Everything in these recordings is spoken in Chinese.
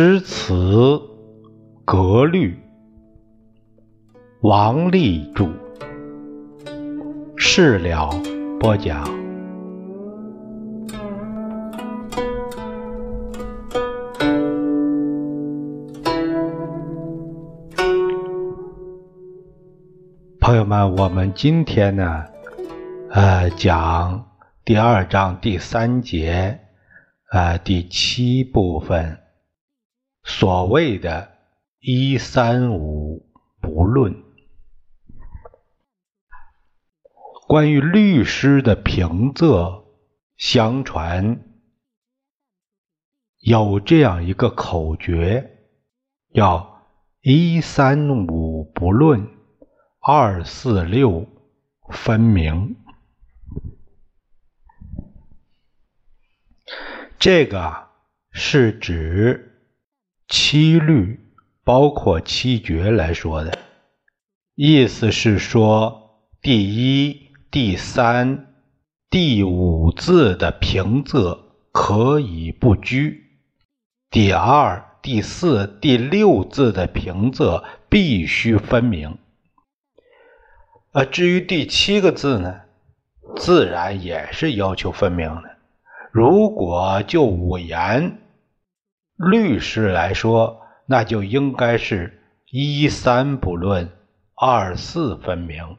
诗词格律，王立著。事了播讲。朋友们，我们今天呢，呃，讲第二章第三节，呃，第七部分。所谓的“一三五不论”，关于律师的平仄，相传有这样一个口诀，叫“一三五不论，二四六分明”。这个是指。七律包括七绝来说的，意思是说，第一、第三、第五字的平仄可以不拘；第二、第四、第六字的平仄必须分明。呃，至于第七个字呢，自然也是要求分明的。如果就五言。律师来说，那就应该是一三不论，二四分明。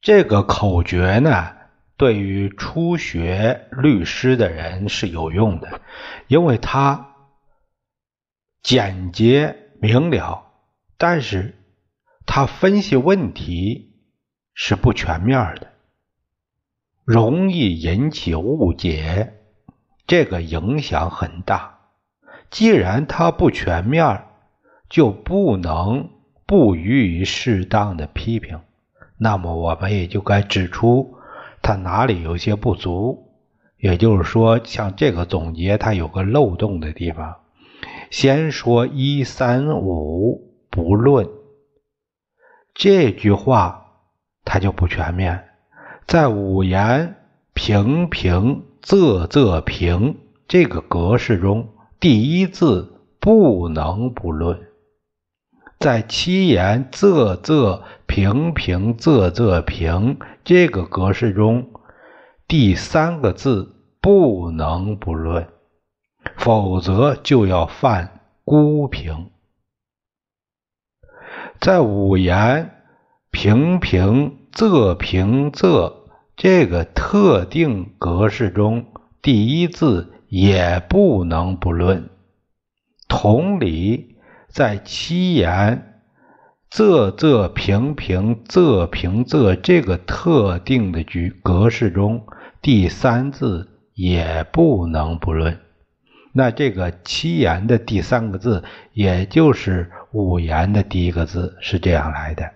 这个口诀呢，对于初学律师的人是有用的，因为它简洁明了，但是它分析问题是不全面的，容易引起误解，这个影响很大。既然它不全面，就不能不予以适当的批评。那么我们也就该指出它哪里有些不足。也就是说，像这个总结，它有个漏洞的地方。先说一三五不论这句话，它就不全面。在五言平平仄仄平这个格式中。第一字不能不论，在七言仄仄平平仄仄平这个格式中，第三个字不能不论，否则就要犯孤平。在五言平平仄平仄这个特定格式中，第一字。也不能不论。同理，在七言仄仄平平仄平仄这个特定的句格式中，第三字也不能不论。那这个七言的第三个字，也就是五言的第一个字，是这样来的。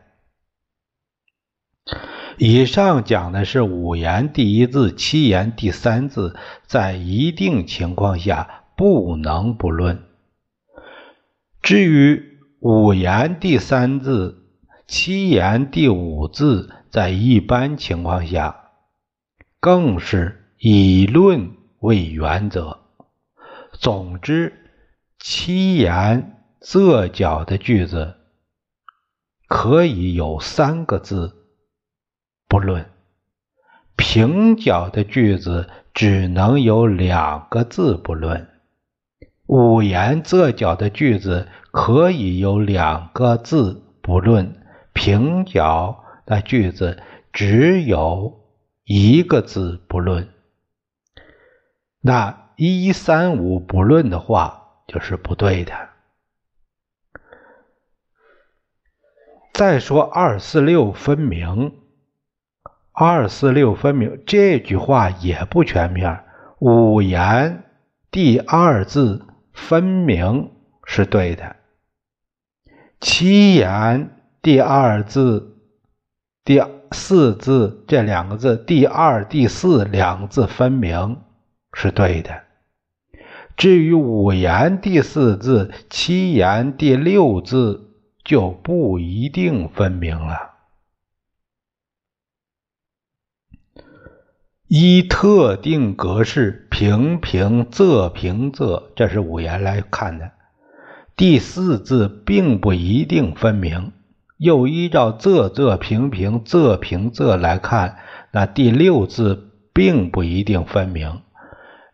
以上讲的是五言第一字，七言第三字，在一定情况下不能不论。至于五言第三字，七言第五字，在一般情况下，更是以论为原则。总之，七言仄角的句子可以有三个字。不论平角的句子只能有两个字不论，五言仄角的句子可以有两个字不论，平角的句子只有一个字不论。那一三五不论的话就是不对的。再说二四六分明。二四六分明这句话也不全面。五言第二字分明是对的，七言第二字、第四字这两个字，第二、第四两个字分明是对的。至于五言第四字、七言第六字，就不一定分明了。依特定格式平平仄平仄，这是五言来看的。第四字并不一定分明，又依照仄仄平平仄平仄来看，那第六字并不一定分明。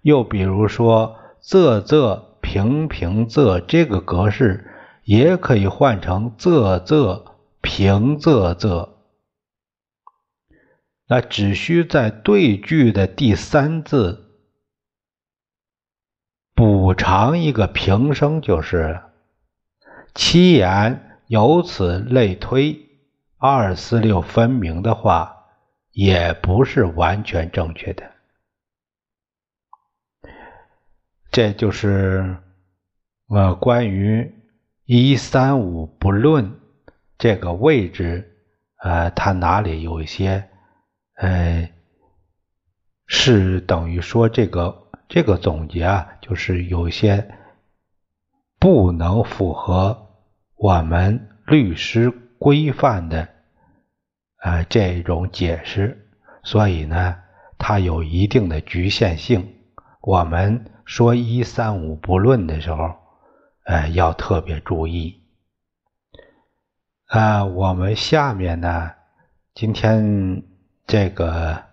又比如说仄仄平平仄这个格式，也可以换成仄仄平仄仄。那只需在对句的第三字补偿一个平声就是了。七言由此类推，二四六分明的话，也不是完全正确的。这就是呃关于一三五不论这个位置，呃，它哪里有一些呃是等于说这个这个总结啊，就是有些不能符合。我们律师规范的呃这种解释，所以呢，它有一定的局限性。我们说一三五不论的时候，呃，要特别注意。啊，我们下面呢，今天这个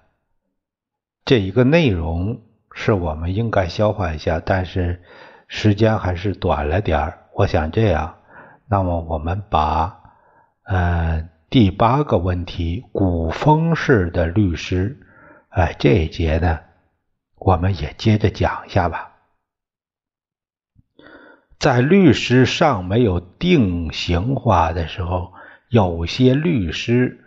这一个内容是我们应该消化一下，但是时间还是短了点儿。我想这样。那么我们把呃第八个问题古风式的律师，哎这一节呢，我们也接着讲一下吧。在律师尚没有定型化的时候，有些律师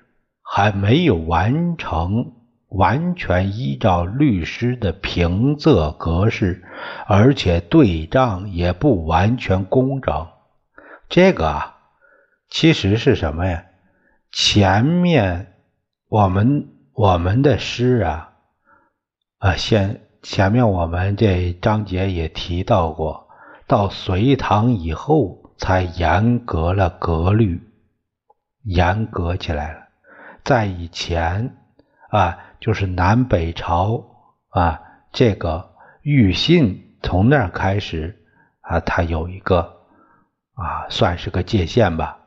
还没有完成完全依照律师的平仄格式，而且对仗也不完全工整。这个啊，其实是什么呀？前面我们我们的诗啊，啊，先前面我们这章节也提到过，到隋唐以后才严格了格律，严格起来了。在以前啊，就是南北朝啊，这个玉信从那儿开始啊，它有一个。啊，算是个界限吧。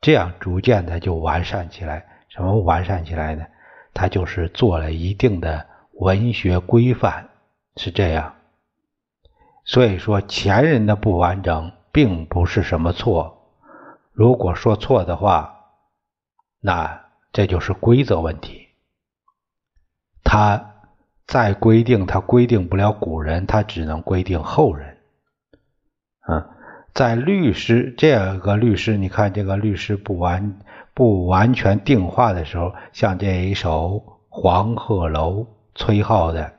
这样逐渐的就完善起来。什么完善起来呢？它就是做了一定的文学规范，是这样。所以说前人的不完整并不是什么错。如果说错的话，那这就是规则问题。他再规定，他规定不了古人，他只能规定后人。嗯。在律师这个律师，你看这个律师不完不完全定化的时候，像这一首《黄鹤楼》崔颢的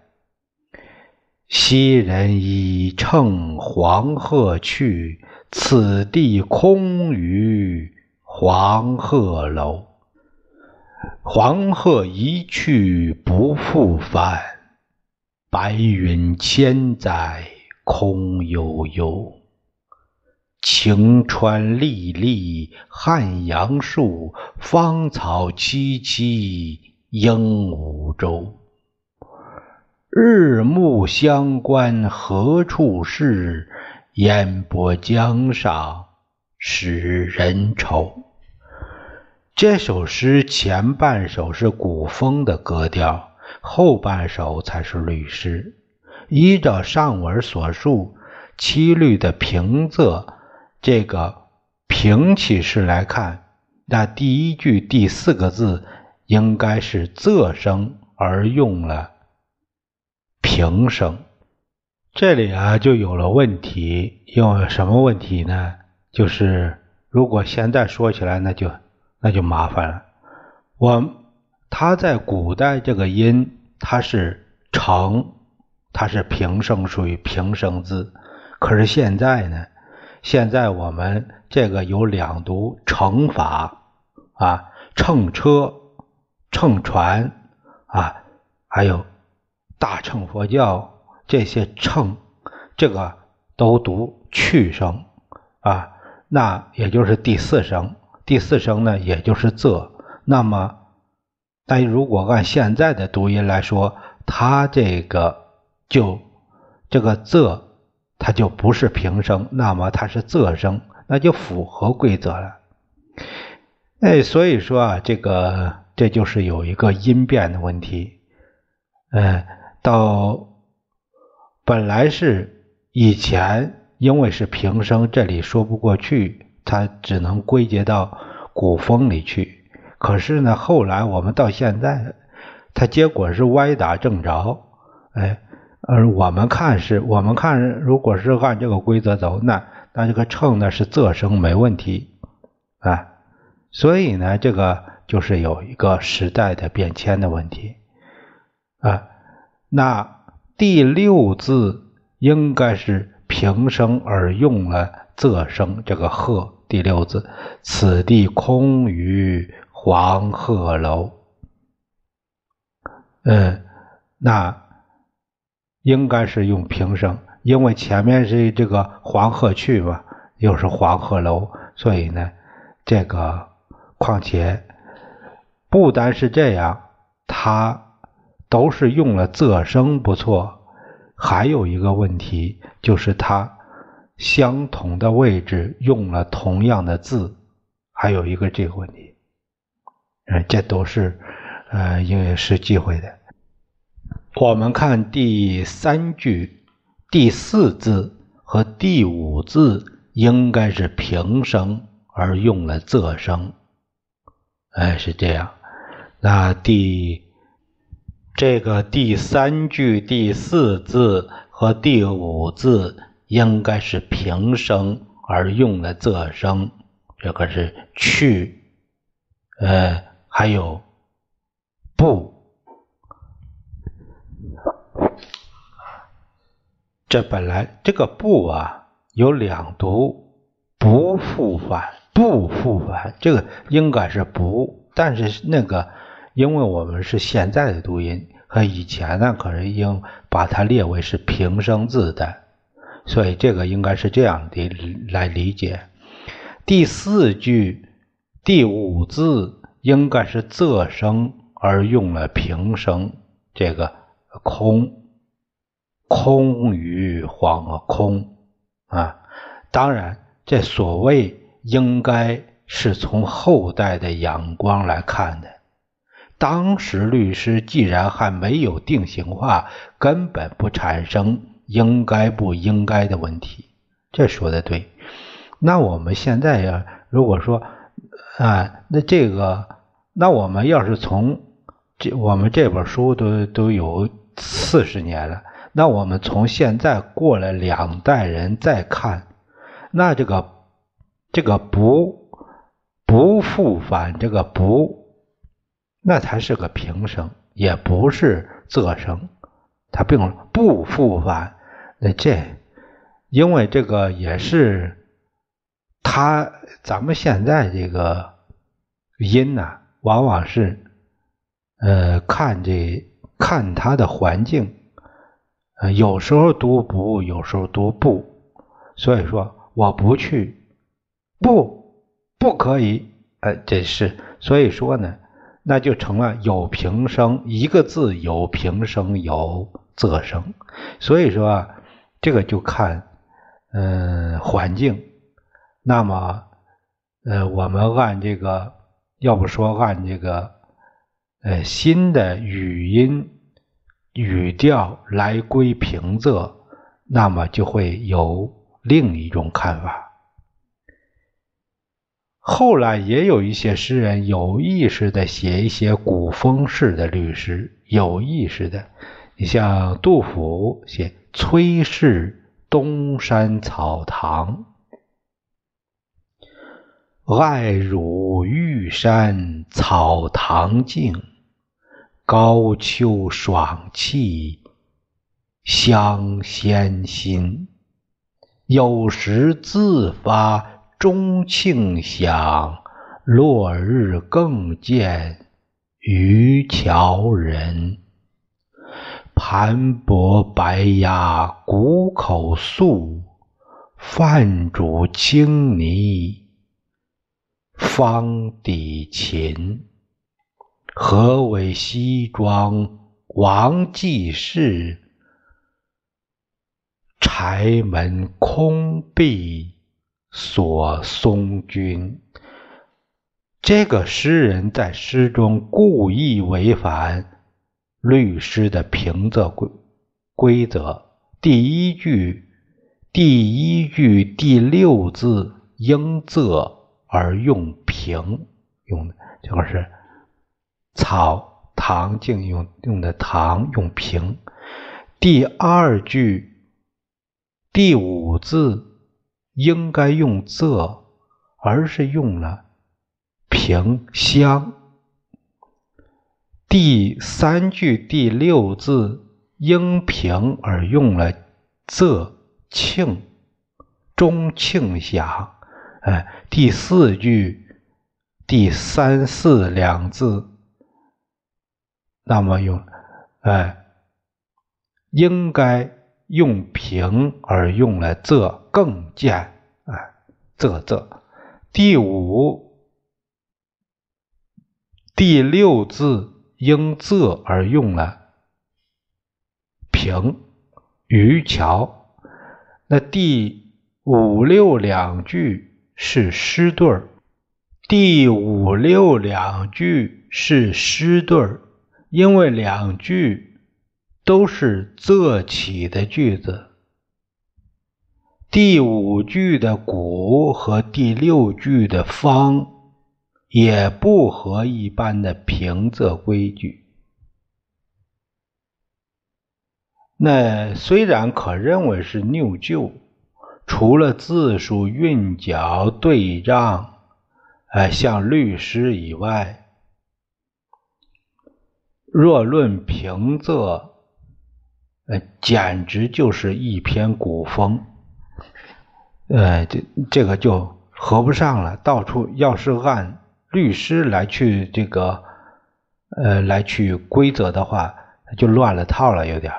“昔人已乘黄鹤去，此地空余黄鹤楼。黄鹤一去不复返，白云千载空悠悠。”晴川历历汉阳树，芳草萋萋鹦鹉洲。日暮乡关何处是？烟波江上使人愁。这首诗前半首是古风的格调，后半首才是律诗。依照上文所述，七律的平仄。这个平起式来看，那第一句第四个字应该是仄声，而用了平声。这里啊就有了问题，有什么问题呢？就是如果现在说起来，那就那就麻烦了。我它在古代这个音它是成，它是平声，属于平声字。可是现在呢？现在我们这个有两读乘法啊，乘车、乘船啊，还有大乘佛教这些乘，这个都读去声啊，那也就是第四声，第四声呢也就是仄。那么，但如果按现在的读音来说，它这个就这个仄它就不是平声，那么它是仄声，那就符合规则了。哎，所以说啊，这个这就是有一个音变的问题。嗯，到本来是以前因为是平声，这里说不过去，它只能归结到古风里去。可是呢，后来我们到现在，它结果是歪打正着。哎，而我们看是，我们看如果是按这个规则走，那那这个称呢是仄声没问题啊。所以呢，这个就是有一个时代的变迁的问题啊。那第六字应该是平声而用了仄声，这个鹤第六字，此地空余黄鹤楼。嗯，那。应该是用平声，因为前面是这个黄鹤去嘛，又是黄鹤楼，所以呢，这个况且不单是这样，它都是用了仄声，不错。还有一个问题就是它相同的位置用了同样的字，还有一个这个问题，呃，这都是呃，因为是忌讳的。我们看第三句第四字和第五字应该是平声，而用了仄声。哎，是这样。那第这个第三句第四字和第五字应该是平声，而用的仄声。这个是去，呃，还有不。这本来这个不啊有两读，不复返，不复返，这个应该是不，但是那个因为我们是现在的读音和以前呢，可是应把它列为是平声字的，所以这个应该是这样的来理解。第四句第五字应该是仄声而用了平声，这个空。空于黄，空啊！当然，这所谓应该是从后代的眼光来看的。当时律师既然还没有定型化，根本不产生应该不应该的问题。这说的对。那我们现在呀，如果说啊，那这个，那我们要是从这，我们这本书都都有四十年了。那我们从现在过了两代人再看，那这个这个不不复返这个不，那才是个平声，也不是仄声，他并不复返。那这因为这个也是他，咱们现在这个音呐，往往是呃看这看他的环境。呃有时候读不，有时候读不，所以说我不去，不，不可以，呃，这是所以说呢，那就成了有平声，一个字有平声有仄声，所以说啊，这个就看嗯环境，那么呃我们按这个，要不说按这个呃新的语音。语调来归平仄，那么就会有另一种看法。后来也有一些诗人有意识的写一些古风式的律诗，有意识的。你像杜甫写“崔氏东山草堂”，爱如玉山草堂静。高秋爽气香仙心，有时自发钟磬响，落日更见渔樵人。寒薄白鸭谷口素，饭煮青泥方底琴。何为西庄王季氏？柴门空闭锁松君。这个诗人在诗中故意违反律诗的平仄规规则。第一句，第一句第六字应仄而用平，用的这个是草唐静用用的唐用平。第二句第五字应该用仄，而是用了。平乡。第三句第六字应平而用了仄庆，中庆响。哎，第四句第三四两字，那么用哎应该用平而用了仄更见。哎，仄仄。第五。第六字应仄而用了平渔桥，那第五六两句是诗对儿，第五六两句是诗对儿，因为两句都是仄起的句子，第五句的古和第六句的方。也不合一般的平仄规矩。那虽然可认为是拗旧，除了字数、韵脚、对仗，呃，像律诗以外，若论平仄，呃，简直就是一篇古风。呃，这这个就合不上了。到处要是按。律师来去这个，呃，来去规则的话，就乱了套了，有点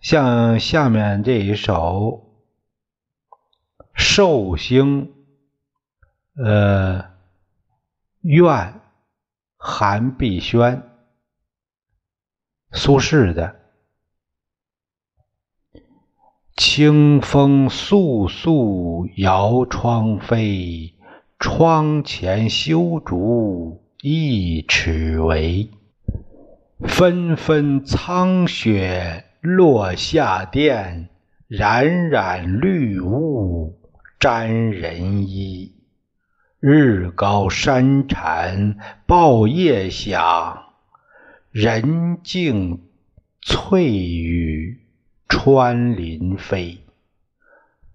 像下面这一首《寿星》，呃，愿韩碧轩，苏轼的。清风簌簌摇窗扉。窗前修竹一尺围，纷纷苍雪落下殿，冉冉绿雾沾人衣。日高山蝉抱夜响，人静翠羽穿林飞。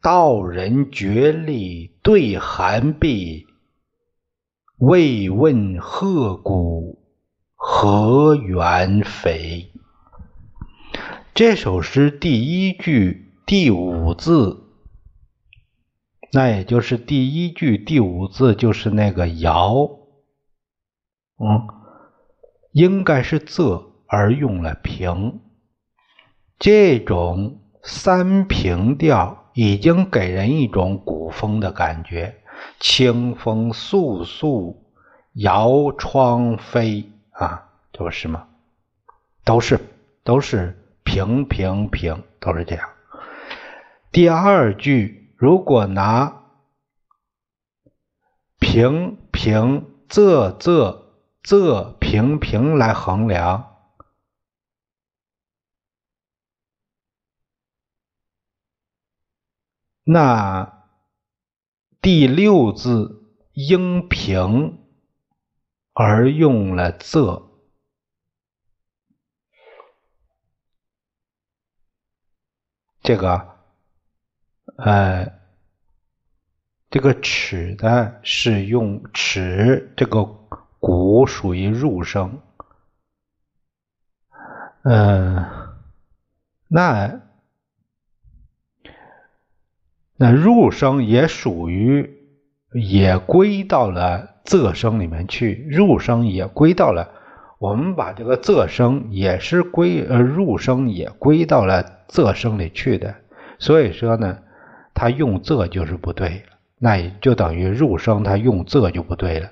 道人绝力对寒碧，未问鹤骨何缘肥。这首诗第一句第五字，那也就是第一句第五字就是那个爻，嗯，应该是仄而用了平，这种三平调。已经给人一种古风的感觉，清风簌簌，摇窗飞啊，这不是吗？都是都是平平平，都是这样。第二句如果拿平平仄仄仄平平来衡量。那第六字应平而用了仄，这个呃，这个齿的是用齿，这个骨属于入声，嗯，那。那入声也属于，也归到了仄声里面去。入声也归到了，我们把这个仄声也是归呃入声也归到了仄声里去的。所以说呢，他用仄就是不对那也就等于入声他用仄就不对了。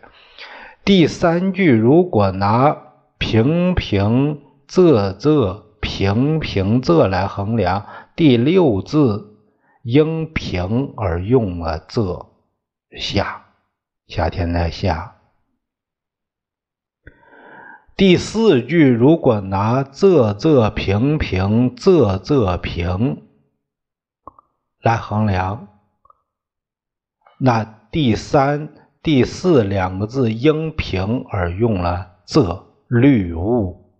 第三句如果拿平平仄仄平平仄来衡量。第六字应平而用了仄夏，夏天的夏。第四句如果拿仄仄平平仄仄平来衡量，那第三、第四两个字应平而用了仄绿物，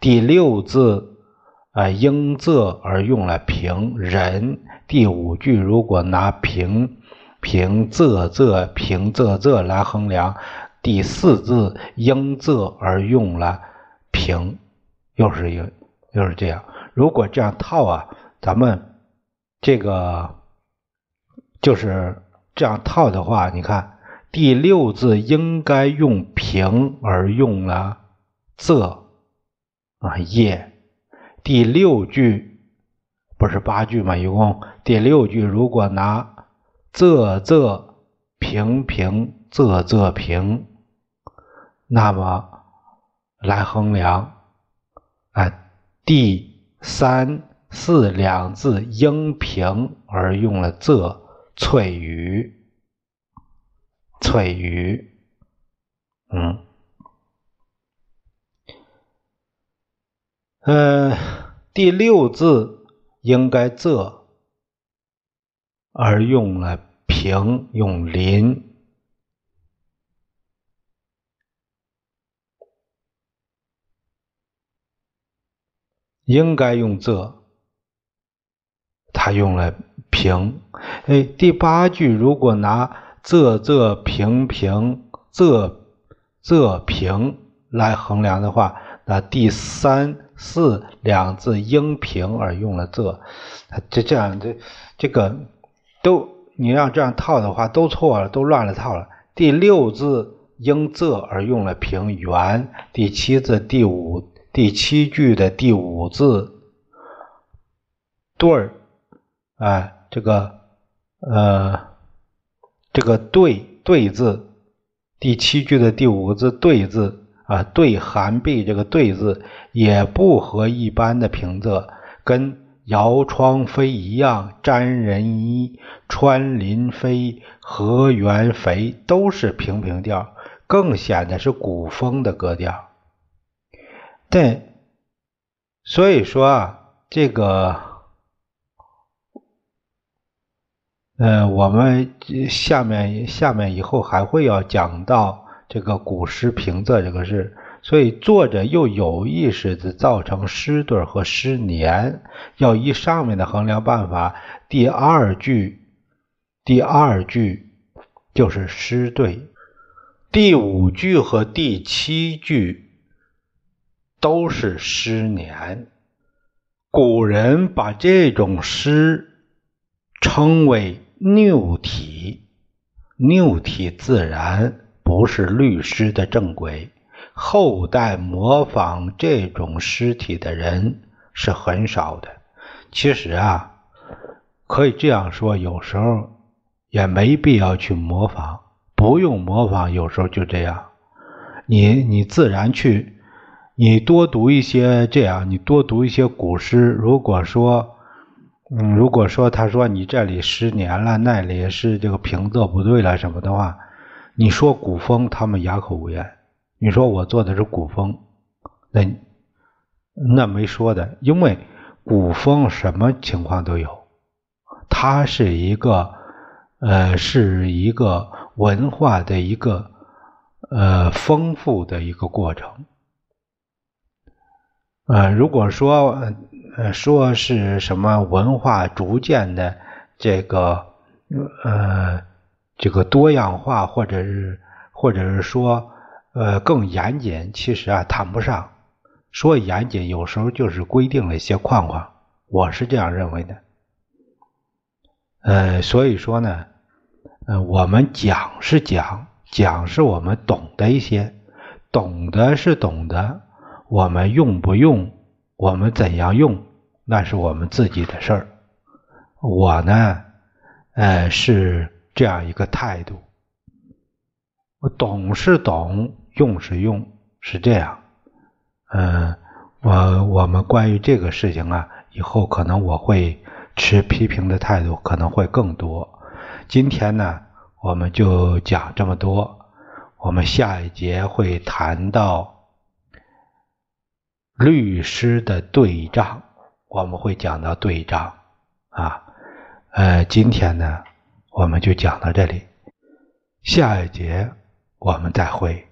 第六字啊应仄而用了平人。第五句如果拿平平仄仄平仄仄来衡量。第四字应仄而用了平，又是一个，又是这样。如果这样套啊，咱们这个就是这样套的话，你看第六字应该用平而用了仄啊叶。第六句不是八句吗？一共第六句如果拿仄仄平平仄仄平。那么来衡量，啊，第三、四两字应平而用了仄翠羽，翠羽，嗯，呃，第六字应该仄而用了平，用临。应该用仄，他用了平。哎，第八句如果拿仄仄平平仄仄平来衡量的话，那第三四两字应平而用了仄，这这样这这个都你要这样套的话都错了，都乱了套了。第六字应仄而用了平原，第七字第五。第七句的第五字对儿，哎，这个呃，这个对对字，第七句的第五个字对字啊，对寒壁这个对字也不和一般的平仄，跟摇窗飞一样，沾人衣，穿林飞，河源肥都是平平调，更显得是古风的格调。对，所以说啊，这个，呃，我们下面下面以后还会要讲到这个古诗平仄这个事，所以作者又有意识的造成诗对和诗年，要依上面的衡量办法，第二句，第二句就是诗对，第五句和第七句。都是诗年，古人把这种诗称为拗体，拗体自然不是律师的正轨。后代模仿这种尸体的人是很少的。其实啊，可以这样说，有时候也没必要去模仿，不用模仿，有时候就这样，你你自然去。你多读一些这样，你多读一些古诗。如果说，嗯，如果说他说你这里失年了，那里是这个平仄不对了什么的话，你说古风，他们哑口无言。你说我做的是古风，那那没说的，因为古风什么情况都有，它是一个呃，是一个文化的一个呃丰富的一个过程。呃，如果说呃说是什么文化逐渐的这个呃这个多样化，或者是或者是说呃更严谨，其实啊谈不上。说严谨，有时候就是规定了一些框框，我是这样认为的。呃，所以说呢，呃，我们讲是讲，讲是我们懂得一些，懂得是懂得。我们用不用，我们怎样用，那是我们自己的事儿。我呢，呃，是这样一个态度。我懂是懂，用是用，是这样。嗯，我我们关于这个事情啊，以后可能我会持批评的态度，可能会更多。今天呢，我们就讲这么多。我们下一节会谈到律师的对账，我们会讲到对账啊。呃，今天呢，我们就讲到这里，下一节我们再会。